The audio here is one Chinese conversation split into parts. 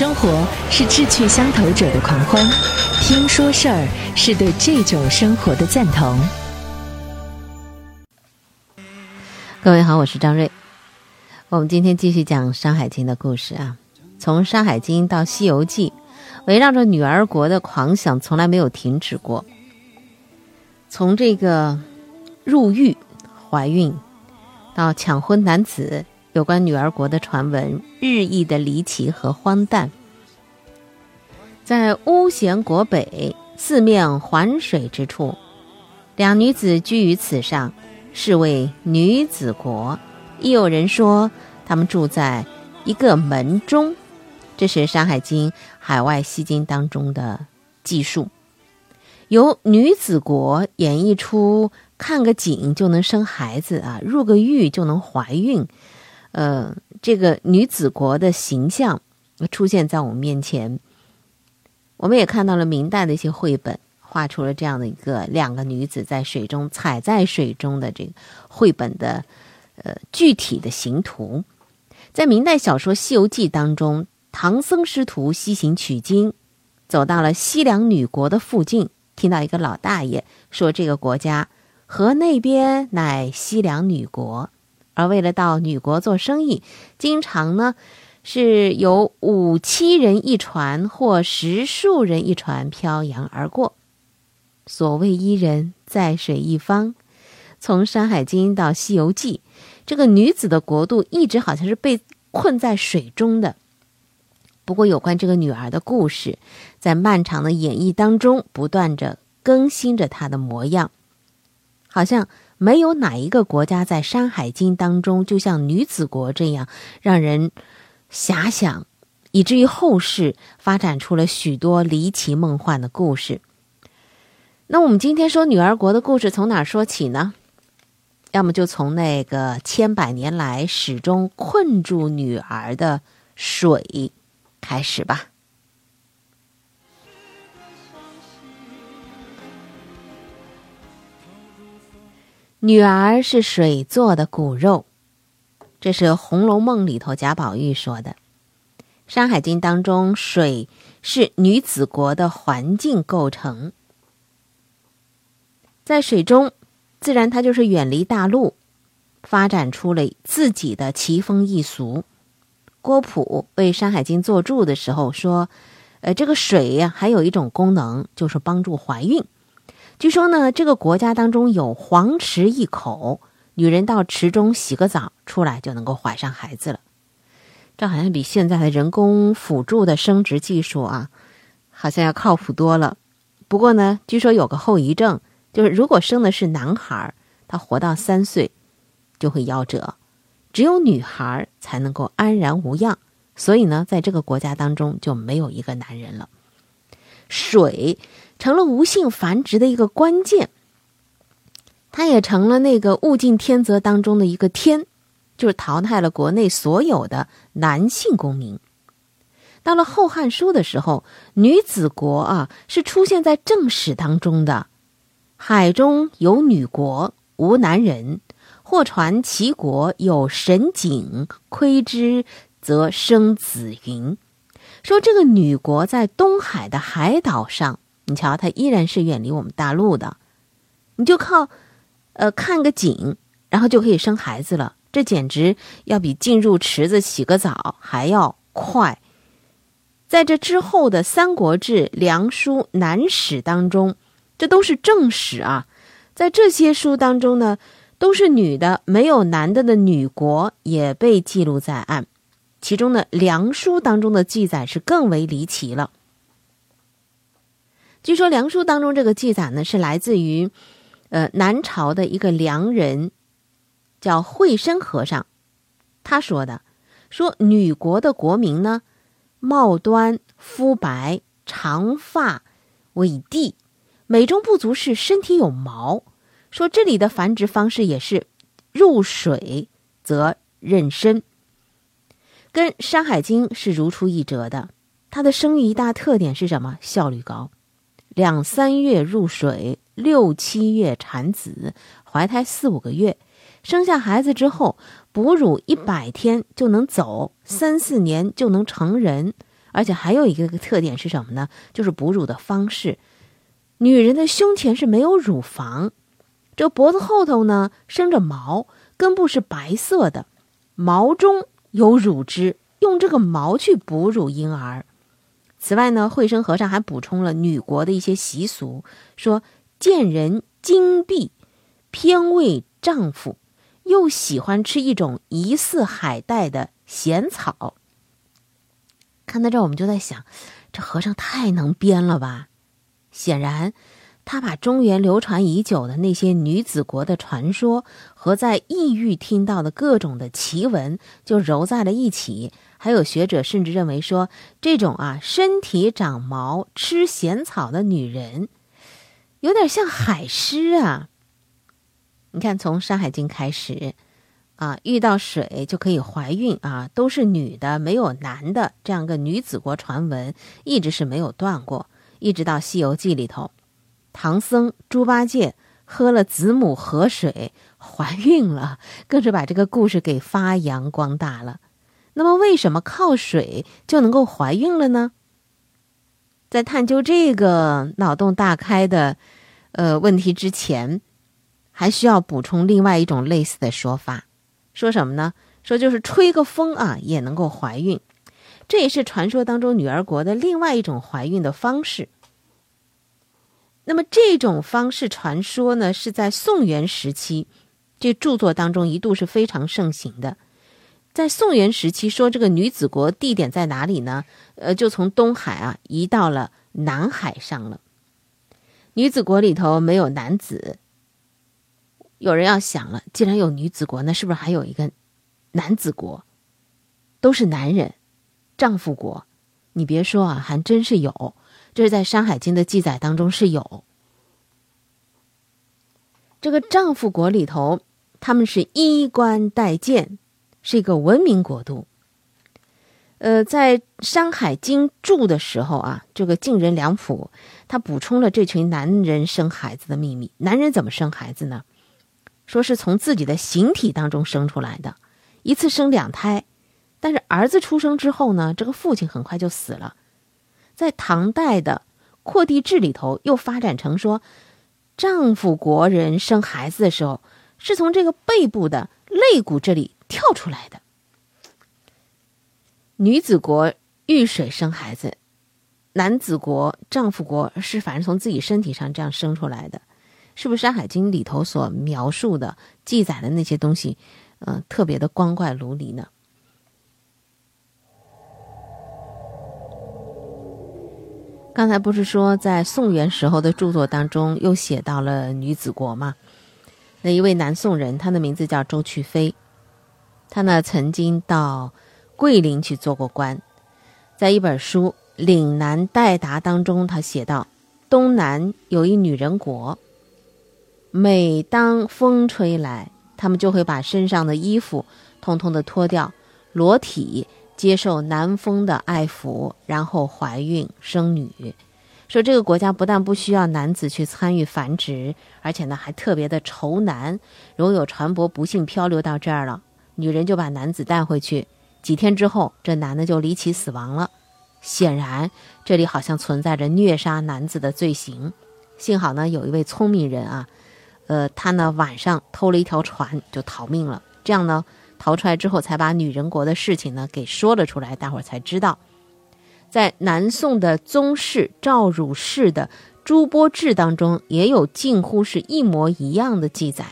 生活是志趣相投者的狂欢，听说事儿是对这种生活的赞同。各位好，我是张瑞。我们今天继续讲《山海经》的故事啊，从《山海经》到《西游记》，围绕着女儿国的狂想从来没有停止过。从这个入狱、怀孕，到抢婚男子。有关女儿国的传闻日益的离奇和荒诞。在巫咸国北四面环水之处，两女子居于此上，是为女子国。亦有人说，他们住在一个门中。这是《山海经·海外西经》当中的记述，由女子国演绎出看个景就能生孩子啊，入个狱就能怀孕。呃，这个女子国的形象出现在我们面前，我们也看到了明代的一些绘本，画出了这样的一个两个女子在水中踩在水中的这个绘本的呃具体的形图。在明代小说《西游记》当中，唐僧师徒西行取经，走到了西凉女国的附近，听到一个老大爷说：“这个国家河那边乃西凉女国。”而为了到女国做生意，经常呢是有五七人一船或十数人一船漂洋而过。所谓一人在水一方，从《山海经》到《西游记》，这个女子的国度一直好像是被困在水中的。不过，有关这个女儿的故事，在漫长的演绎当中，不断着更新着她的模样，好像。没有哪一个国家在《山海经》当中，就像女子国这样让人遐想，以至于后世发展出了许多离奇梦幻的故事。那我们今天说女儿国的故事，从哪说起呢？要么就从那个千百年来始终困住女儿的水开始吧。女儿是水做的骨肉，这是《红楼梦》里头贾宝玉说的。《山海经》当中，水是女子国的环境构成，在水中，自然它就是远离大陆，发展出了自己的奇风异俗。郭璞为《山海经》作注的时候说：“呃，这个水呀，还有一种功能，就是帮助怀孕。”据说呢，这个国家当中有黄池一口，女人到池中洗个澡，出来就能够怀上孩子了。这好像比现在的人工辅助的生殖技术啊，好像要靠谱多了。不过呢，据说有个后遗症，就是如果生的是男孩，他活到三岁就会夭折；只有女孩才能够安然无恙。所以呢，在这个国家当中就没有一个男人了。水。成了无性繁殖的一个关键，它也成了那个物竞天择当中的一个天，就是淘汰了国内所有的男性公民。到了《后汉书》的时候，女子国啊是出现在正史当中的，海中有女国，无男人。或传齐国有神井，窥之则生子云。说这个女国在东海的海岛上。你瞧，它依然是远离我们大陆的，你就靠，呃，看个景，然后就可以生孩子了。这简直要比进入池子洗个澡还要快。在这之后的《三国志》《梁书》《南史》当中，这都是正史啊。在这些书当中呢，都是女的，没有男的的女国也被记录在案。其中呢，《梁书》当中的记载是更为离奇了。据说《梁书》当中这个记载呢，是来自于，呃，南朝的一个梁人，叫惠生和尚，他说的，说女国的国名呢，貌端肤白，长发，尾地，美中不足是身体有毛。说这里的繁殖方式也是入水则妊娠，跟《山海经》是如出一辙的。它的生育一大特点是什么？效率高。两三月入水，六七月产子，怀胎四五个月，生下孩子之后，哺乳一百天就能走，三四年就能成人，而且还有一个特点是什么呢？就是哺乳的方式。女人的胸前是没有乳房，这脖子后头呢生着毛，根部是白色的，毛中有乳汁，用这个毛去哺乳婴儿。此外呢，惠生和尚还补充了女国的一些习俗，说见人精辟，偏为丈夫，又喜欢吃一种疑似海带的咸草。看到这儿，我们就在想，这和尚太能编了吧？显然，他把中原流传已久的那些女子国的传说和在异域听到的各种的奇闻就揉在了一起。还有学者甚至认为说，这种啊身体长毛、吃咸草的女人，有点像海狮啊。你看，从《山海经》开始。啊，遇到水就可以怀孕啊，都是女的，没有男的，这样个女子国传闻一直是没有断过，一直到《西游记》里头，唐僧猪八戒喝了子母河水怀孕了，更是把这个故事给发扬光大了。那么，为什么靠水就能够怀孕了呢？在探究这个脑洞大开的呃问题之前，还需要补充另外一种类似的说法。说什么呢？说就是吹个风啊，也能够怀孕，这也是传说当中女儿国的另外一种怀孕的方式。那么这种方式传说呢，是在宋元时期这著作当中一度是非常盛行的。在宋元时期，说这个女子国地点在哪里呢？呃，就从东海啊移到了南海上了。女子国里头没有男子。有人要想了，既然有女子国，那是不是还有一个男子国？都是男人，丈夫国。你别说啊，还真是有。这是在《山海经》的记载当中是有。这个丈夫国里头，他们是衣冠带剑，是一个文明国度。呃，在《山海经》注的时候啊，这个晋人梁甫他补充了这群男人生孩子的秘密。男人怎么生孩子呢？说是从自己的形体当中生出来的，一次生两胎，但是儿子出生之后呢，这个父亲很快就死了。在唐代的《扩地志》里头，又发展成说，丈夫国人生孩子的时候，是从这个背部的肋骨这里跳出来的。女子国遇水生孩子，男子国丈夫国是反正从自己身体上这样生出来的。是不是《山海经》里头所描述的、记载的那些东西，呃，特别的光怪陆离呢？刚才不是说在宋元时候的著作当中又写到了女子国吗？那一位南宋人，他的名字叫周去飞，他呢曾经到桂林去做过官，在一本书《岭南代答》当中，他写道：东南有一女人国。每当风吹来，他们就会把身上的衣服通通的脱掉，裸体接受南风的爱抚，然后怀孕生女。说这个国家不但不需要男子去参与繁殖，而且呢还特别的愁男。如果有船舶不幸漂流到这儿了，女人就把男子带回去，几天之后，这男的就离奇死亡了。显然，这里好像存在着虐杀男子的罪行。幸好呢，有一位聪明人啊。呃，他呢晚上偷了一条船就逃命了，这样呢逃出来之后才把女人国的事情呢给说了出来，大伙儿才知道，在南宋的宗室赵汝氏的《朱波志》当中也有近乎是一模一样的记载。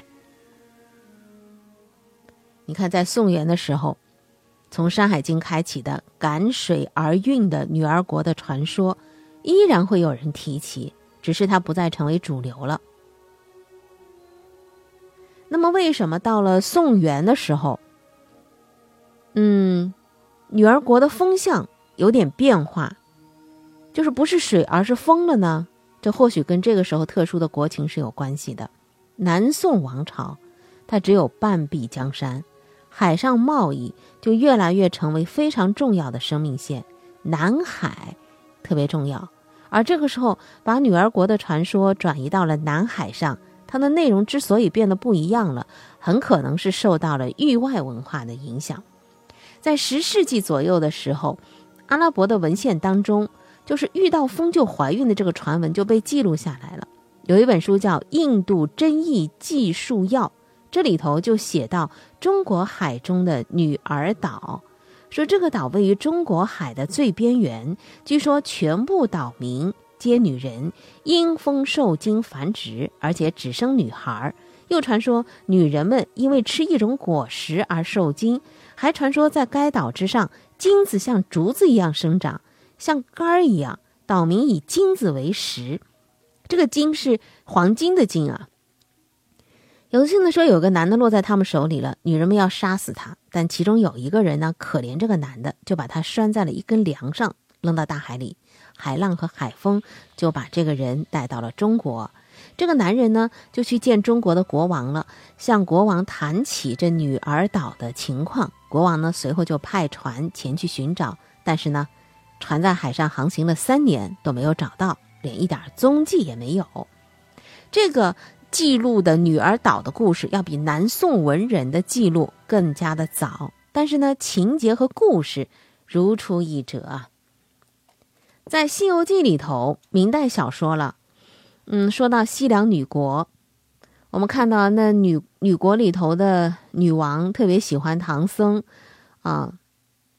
你看，在宋元的时候，从《山海经》开启的赶水而运的女儿国的传说，依然会有人提起，只是它不再成为主流了。那么，为什么到了宋元的时候，嗯，女儿国的风向有点变化，就是不是水而是风了呢？这或许跟这个时候特殊的国情是有关系的。南宋王朝，它只有半壁江山，海上贸易就越来越成为非常重要的生命线，南海特别重要。而这个时候，把女儿国的传说转移到了南海上。它的内容之所以变得不一样了，很可能是受到了域外文化的影响。在十世纪左右的时候，阿拉伯的文献当中，就是遇到风就怀孕的这个传闻就被记录下来了。有一本书叫《印度真意记述要》，这里头就写到中国海中的女儿岛，说这个岛位于中国海的最边缘，据说全部岛民皆女人，因风受精繁殖，而且只生女孩。又传说女人们因为吃一种果实而受精，还传说在该岛之上，金子像竹子一样生长，像杆儿一样，岛民以金子为食。这个金是黄金的金啊。有幸的说，有个男的落在他们手里了，女人们要杀死他，但其中有一个人呢，可怜这个男的，就把他拴在了一根梁上，扔到大海里。海浪和海风就把这个人带到了中国。这个男人呢，就去见中国的国王了，向国王谈起这女儿岛的情况。国王呢，随后就派船前去寻找，但是呢，船在海上航行了三年都没有找到。连一点踪迹也没有。这个记录的女儿岛的故事，要比南宋文人的记录更加的早，但是呢，情节和故事如出一辙啊。在《西游记》里头，明代小说了，嗯，说到西凉女国，我们看到那女女国里头的女王特别喜欢唐僧，啊，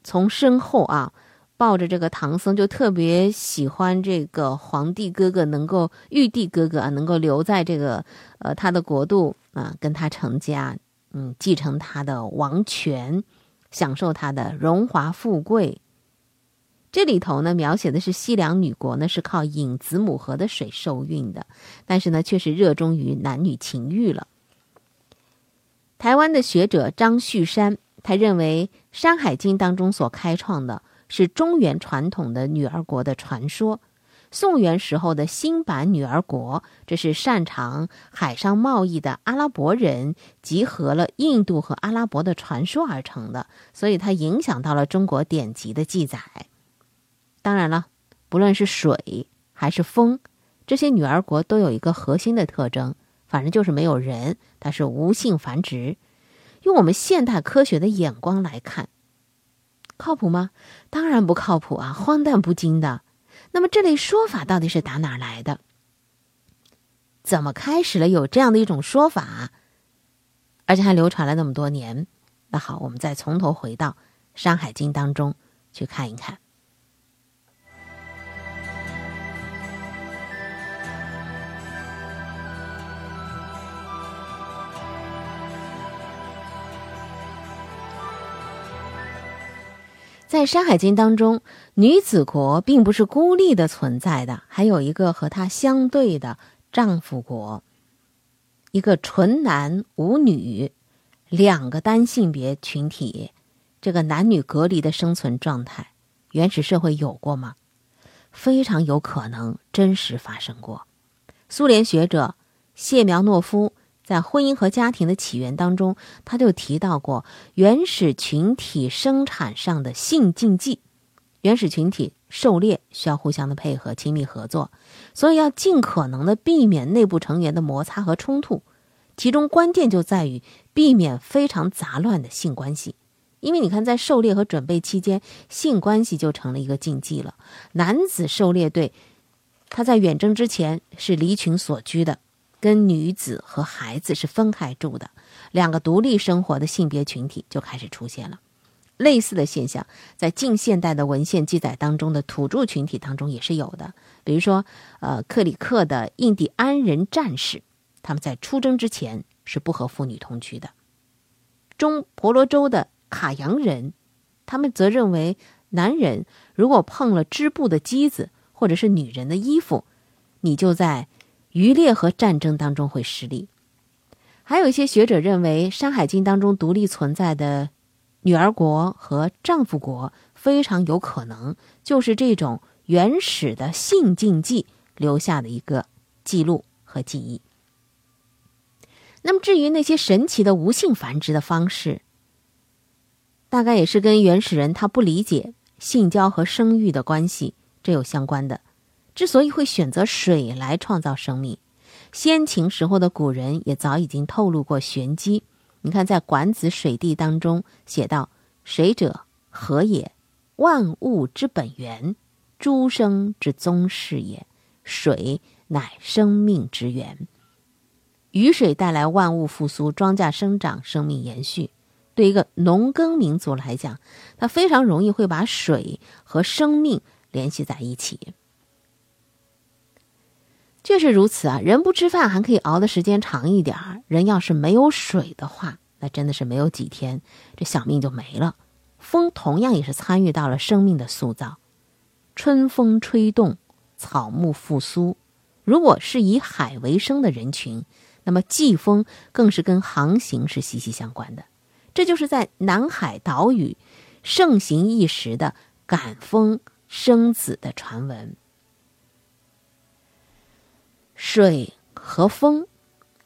从身后啊。抱着这个唐僧，就特别喜欢这个皇帝哥哥，能够玉帝哥哥啊，能够留在这个呃他的国度啊，跟他成家，嗯，继承他的王权，享受他的荣华富贵。这里头呢，描写的是西凉女国呢是靠引子母河的水受孕的，但是呢，却是热衷于男女情欲了。台湾的学者张旭山，他认为《山海经》当中所开创的。是中原传统的女儿国的传说，宋元时候的新版女儿国，这是擅长海上贸易的阿拉伯人集合了印度和阿拉伯的传说而成的，所以它影响到了中国典籍的记载。当然了，不论是水还是风，这些女儿国都有一个核心的特征，反正就是没有人，它是无性繁殖。用我们现代科学的眼光来看。靠谱吗？当然不靠谱啊，荒诞不经的。那么这类说法到底是打哪来的？怎么开始了有这样的一种说法，而且还流传了那么多年？那好，我们再从头回到《山海经》当中去看一看。在《山海经》当中，女子国并不是孤立的存在的，还有一个和它相对的丈夫国，一个纯男无女，两个单性别群体，这个男女隔离的生存状态，原始社会有过吗？非常有可能真实发生过。苏联学者谢苗诺夫。在《婚姻和家庭的起源》当中，他就提到过原始群体生产上的性禁忌。原始群体狩猎需要互相的配合、亲密合作，所以要尽可能的避免内部成员的摩擦和冲突。其中关键就在于避免非常杂乱的性关系，因为你看，在狩猎和准备期间，性关系就成了一个禁忌了。男子狩猎队，他在远征之前是离群所居的。跟女子和孩子是分开住的，两个独立生活的性别群体就开始出现了。类似的现象在近现代的文献记载当中的土著群体当中也是有的。比如说，呃，克里克的印第安人战士，他们在出征之前是不和妇女同居的。中婆罗洲的卡扬人，他们则认为，男人如果碰了织布的机子或者是女人的衣服，你就在。渔猎和战争当中会失利，还有一些学者认为，《山海经》当中独立存在的女儿国和丈夫国，非常有可能就是这种原始的性禁忌留下的一个记录和记忆。那么，至于那些神奇的无性繁殖的方式，大概也是跟原始人他不理解性交和生育的关系这有相关的。之所以会选择水来创造生命，先秦时候的古人也早已经透露过玄机。你看，在《管子·水地》当中写道：“水者，何也？万物之本源，诸生之宗室也。水乃生命之源，雨水带来万物复苏，庄稼生长，生命延续。对一个农耕民族来讲，他非常容易会把水和生命联系在一起。确实如此啊，人不吃饭还可以熬的时间长一点儿，人要是没有水的话，那真的是没有几天，这小命就没了。风同样也是参与到了生命的塑造，春风吹动。草木复苏，如果是以海为生的人群，那么季风更是跟航行是息息相关的。这就是在南海岛屿盛行一时的赶风生子的传闻。水和风，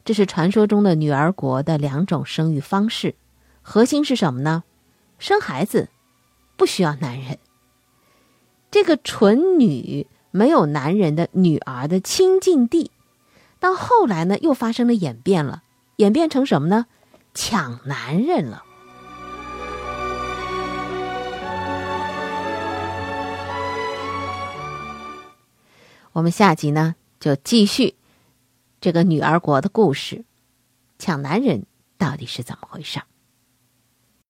这是传说中的女儿国的两种生育方式，核心是什么呢？生孩子不需要男人，这个纯女。没有男人的女儿的亲近地，到后来呢，又发生了演变了，演变成什么呢？抢男人了。我们下集呢，就继续这个女儿国的故事，抢男人到底是怎么回事？